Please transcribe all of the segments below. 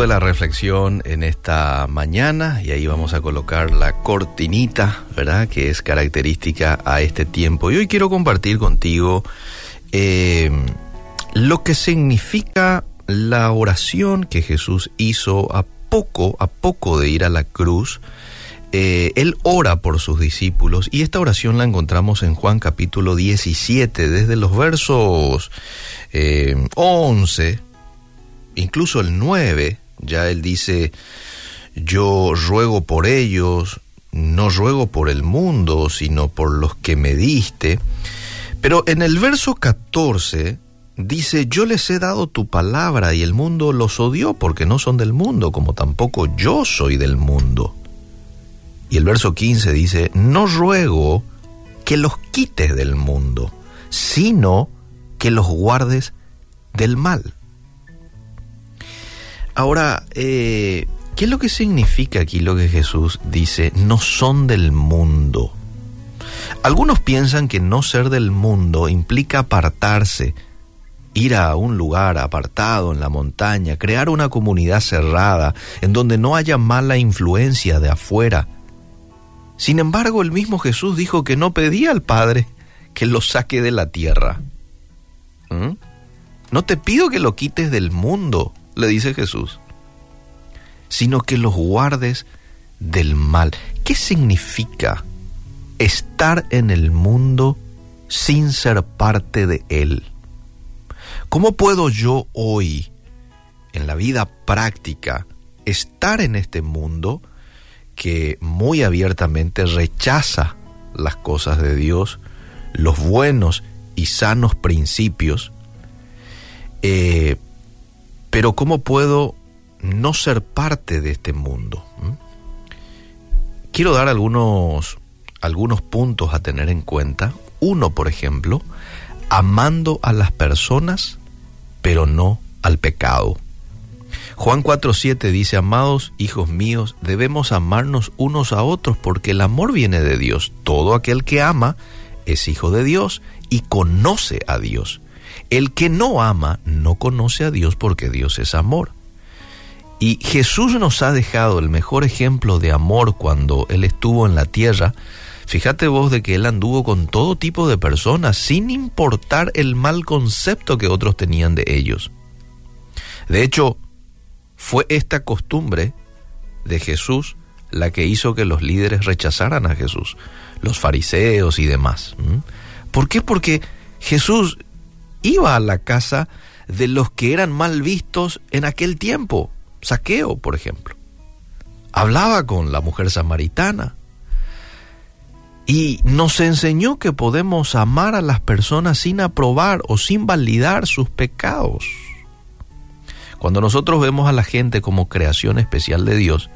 de la reflexión en esta mañana y ahí vamos a colocar la cortinita, ¿verdad? Que es característica a este tiempo. Y hoy quiero compartir contigo eh, lo que significa la oración que Jesús hizo a poco, a poco de ir a la cruz. Eh, él ora por sus discípulos y esta oración la encontramos en Juan capítulo 17, desde los versos 11 eh, incluso el 9, ya él dice, yo ruego por ellos, no ruego por el mundo, sino por los que me diste. Pero en el verso 14 dice, yo les he dado tu palabra y el mundo los odió porque no son del mundo, como tampoco yo soy del mundo. Y el verso 15 dice, no ruego que los quites del mundo, sino que los guardes del mal. Ahora, eh, ¿qué es lo que significa aquí lo que Jesús dice? No son del mundo. Algunos piensan que no ser del mundo implica apartarse, ir a un lugar apartado en la montaña, crear una comunidad cerrada en donde no haya mala influencia de afuera. Sin embargo, el mismo Jesús dijo que no pedía al Padre que lo saque de la tierra. ¿Mm? No te pido que lo quites del mundo, le dice Jesús, sino que los guardes del mal. ¿Qué significa estar en el mundo sin ser parte de él? ¿Cómo puedo yo hoy, en la vida práctica, estar en este mundo que muy abiertamente rechaza las cosas de Dios, los buenos y sanos principios, eh, pero ¿cómo puedo no ser parte de este mundo? ¿Mm? Quiero dar algunos, algunos puntos a tener en cuenta. Uno, por ejemplo, amando a las personas, pero no al pecado. Juan 4:7 dice, amados hijos míos, debemos amarnos unos a otros porque el amor viene de Dios. Todo aquel que ama es hijo de Dios y conoce a Dios. El que no ama no conoce a Dios porque Dios es amor. Y Jesús nos ha dejado el mejor ejemplo de amor cuando Él estuvo en la tierra. Fíjate vos de que Él anduvo con todo tipo de personas sin importar el mal concepto que otros tenían de ellos. De hecho, fue esta costumbre de Jesús la que hizo que los líderes rechazaran a Jesús, los fariseos y demás. ¿Por qué? Porque Jesús iba a la casa de los que eran mal vistos en aquel tiempo, saqueo, por ejemplo. Hablaba con la mujer samaritana y nos enseñó que podemos amar a las personas sin aprobar o sin validar sus pecados. Cuando nosotros vemos a la gente como creación especial de Dios,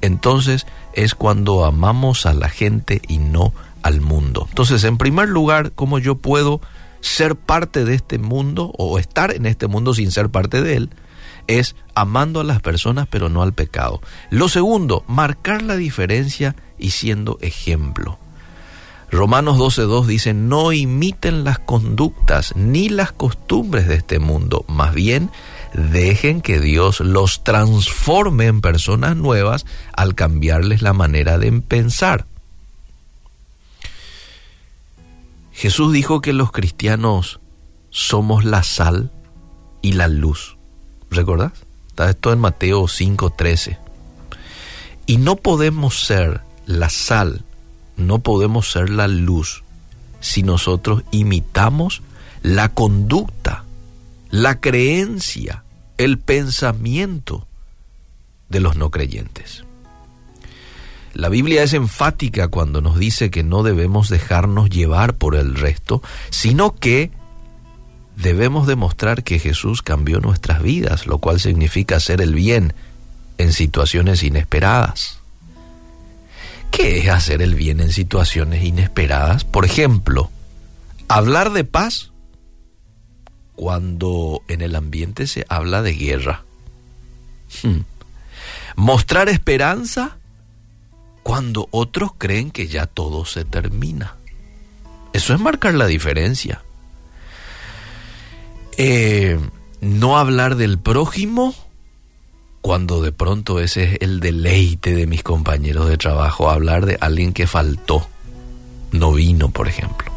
entonces es cuando amamos a la gente y no al mundo. Entonces, en primer lugar, ¿cómo yo puedo ser parte de este mundo o estar en este mundo sin ser parte de él, es amando a las personas pero no al pecado. Lo segundo, marcar la diferencia y siendo ejemplo. Romanos 12.2 dice, no imiten las conductas ni las costumbres de este mundo, más bien dejen que Dios los transforme en personas nuevas al cambiarles la manera de pensar. Jesús dijo que los cristianos somos la sal y la luz. ¿Recordás? Está esto en Mateo 5:13. Y no podemos ser la sal, no podemos ser la luz si nosotros imitamos la conducta, la creencia, el pensamiento de los no creyentes. La Biblia es enfática cuando nos dice que no debemos dejarnos llevar por el resto, sino que debemos demostrar que Jesús cambió nuestras vidas, lo cual significa hacer el bien en situaciones inesperadas. ¿Qué es hacer el bien en situaciones inesperadas? Por ejemplo, hablar de paz cuando en el ambiente se habla de guerra. Hmm. Mostrar esperanza cuando otros creen que ya todo se termina. Eso es marcar la diferencia. Eh, no hablar del prójimo cuando de pronto ese es el deleite de mis compañeros de trabajo, hablar de alguien que faltó, no vino, por ejemplo,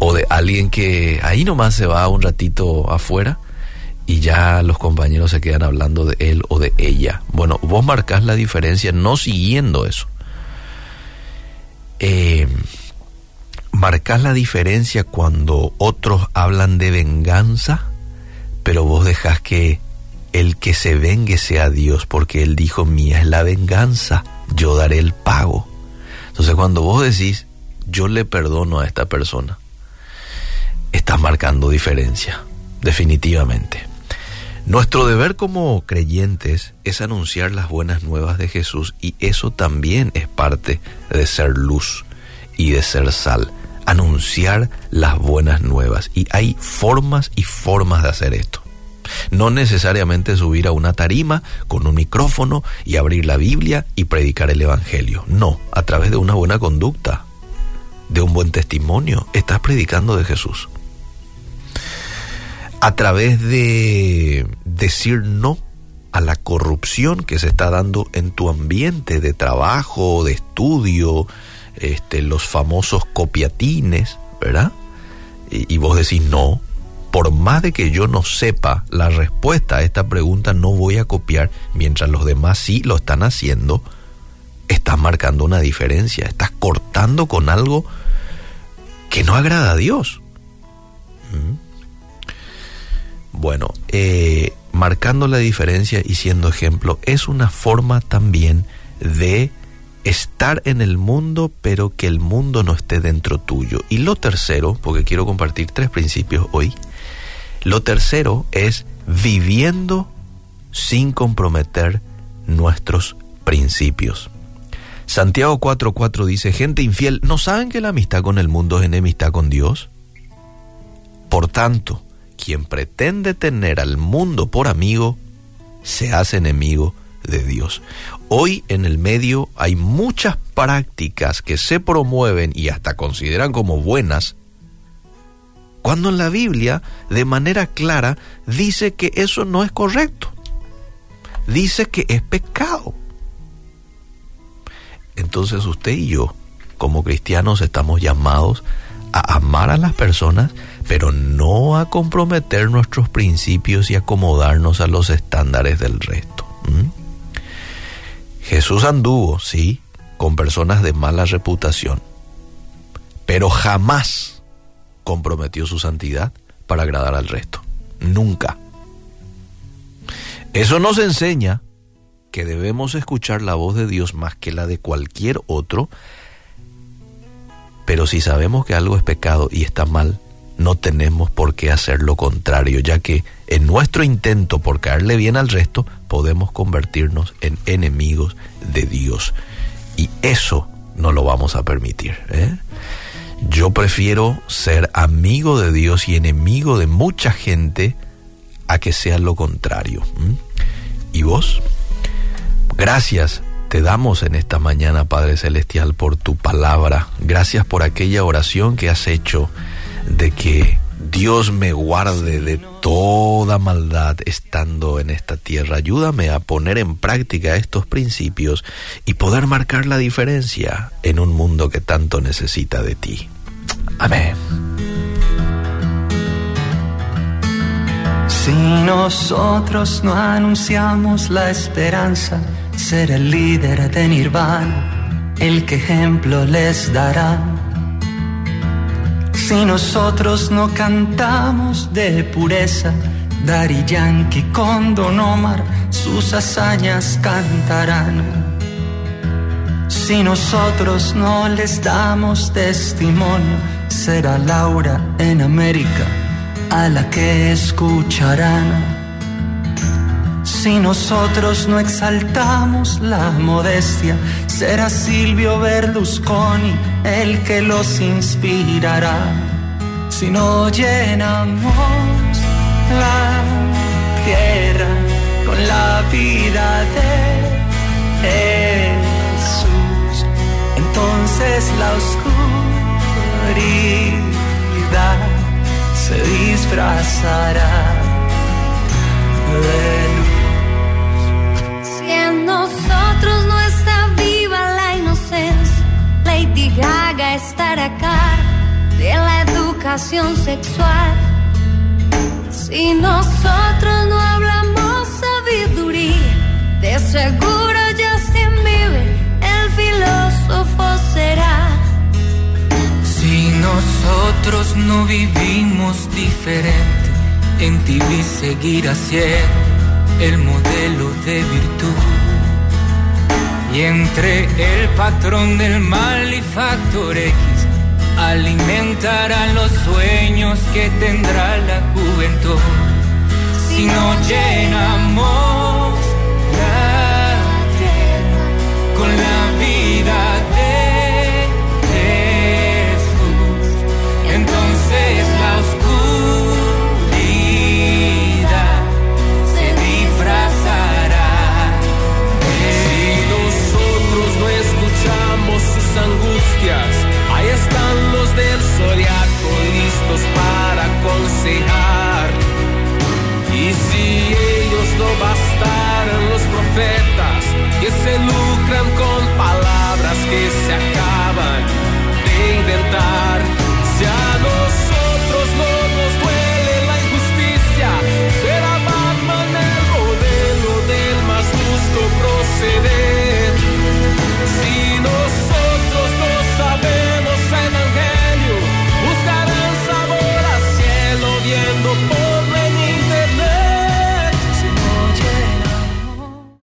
o de alguien que ahí nomás se va un ratito afuera y ya los compañeros se quedan hablando de él o de ella. Bueno, vos marcas la diferencia no siguiendo eso. Eh, marcas la diferencia cuando otros hablan de venganza, pero vos dejas que el que se vengue sea Dios, porque Él dijo, mía es la venganza, yo daré el pago. Entonces cuando vos decís, yo le perdono a esta persona, estás marcando diferencia, definitivamente. Nuestro deber como creyentes es anunciar las buenas nuevas de Jesús y eso también es parte de ser luz y de ser sal, anunciar las buenas nuevas. Y hay formas y formas de hacer esto. No necesariamente subir a una tarima con un micrófono y abrir la Biblia y predicar el Evangelio. No, a través de una buena conducta, de un buen testimonio, estás predicando de Jesús. A través de decir no a la corrupción que se está dando en tu ambiente de trabajo, de estudio, este, los famosos copiatines, ¿verdad? Y, vos decís no, por más de que yo no sepa la respuesta a esta pregunta, no voy a copiar, mientras los demás sí lo están haciendo, estás marcando una diferencia, estás cortando con algo que no agrada a Dios. ¿Mm? Bueno, eh, marcando la diferencia y siendo ejemplo es una forma también de estar en el mundo, pero que el mundo no esté dentro tuyo. Y lo tercero, porque quiero compartir tres principios hoy, lo tercero es viviendo sin comprometer nuestros principios. Santiago 4:4 dice, gente infiel, ¿no saben que la amistad con el mundo es enemistad con Dios? Por tanto, quien pretende tener al mundo por amigo, se hace enemigo de Dios. Hoy en el medio hay muchas prácticas que se promueven y hasta consideran como buenas, cuando en la Biblia de manera clara dice que eso no es correcto. Dice que es pecado. Entonces usted y yo, como cristianos, estamos llamados a amar a las personas, pero no a comprometer nuestros principios y acomodarnos a los estándares del resto. Jesús anduvo, sí, con personas de mala reputación, pero jamás comprometió su santidad para agradar al resto. Nunca. Eso nos enseña que debemos escuchar la voz de Dios más que la de cualquier otro, pero si sabemos que algo es pecado y está mal, no tenemos por qué hacer lo contrario, ya que en nuestro intento por caerle bien al resto, podemos convertirnos en enemigos de Dios. Y eso no lo vamos a permitir. ¿eh? Yo prefiero ser amigo de Dios y enemigo de mucha gente a que sea lo contrario. ¿Y vos? Gracias te damos en esta mañana, Padre Celestial, por tu palabra. Gracias por aquella oración que has hecho de que Dios me guarde de toda maldad estando en esta tierra. Ayúdame a poner en práctica estos principios y poder marcar la diferencia en un mundo que tanto necesita de ti. Amén. Si nosotros no anunciamos la esperanza, ser el líder de Nirvana, el que ejemplo les dará si nosotros no cantamos de pureza, Dari Yankee con Don Omar sus hazañas cantarán. Si nosotros no les damos testimonio, será Laura en América a la que escucharán. Si nosotros no exaltamos la modestia, será Silvio Berlusconi el que los inspirará. Si no llenamos la tierra con la vida de Jesús, entonces la oscuridad se disfrazará de de la educación sexual. Si nosotros no hablamos sabiduría, de seguro Justin Bieber, el filósofo será. Si nosotros no vivimos diferente, en ti vi seguir siendo el modelo de virtud. Y entre el patrón del mal y factor X, alimentarán los sueños que tendrá la juventud. Si no llenamos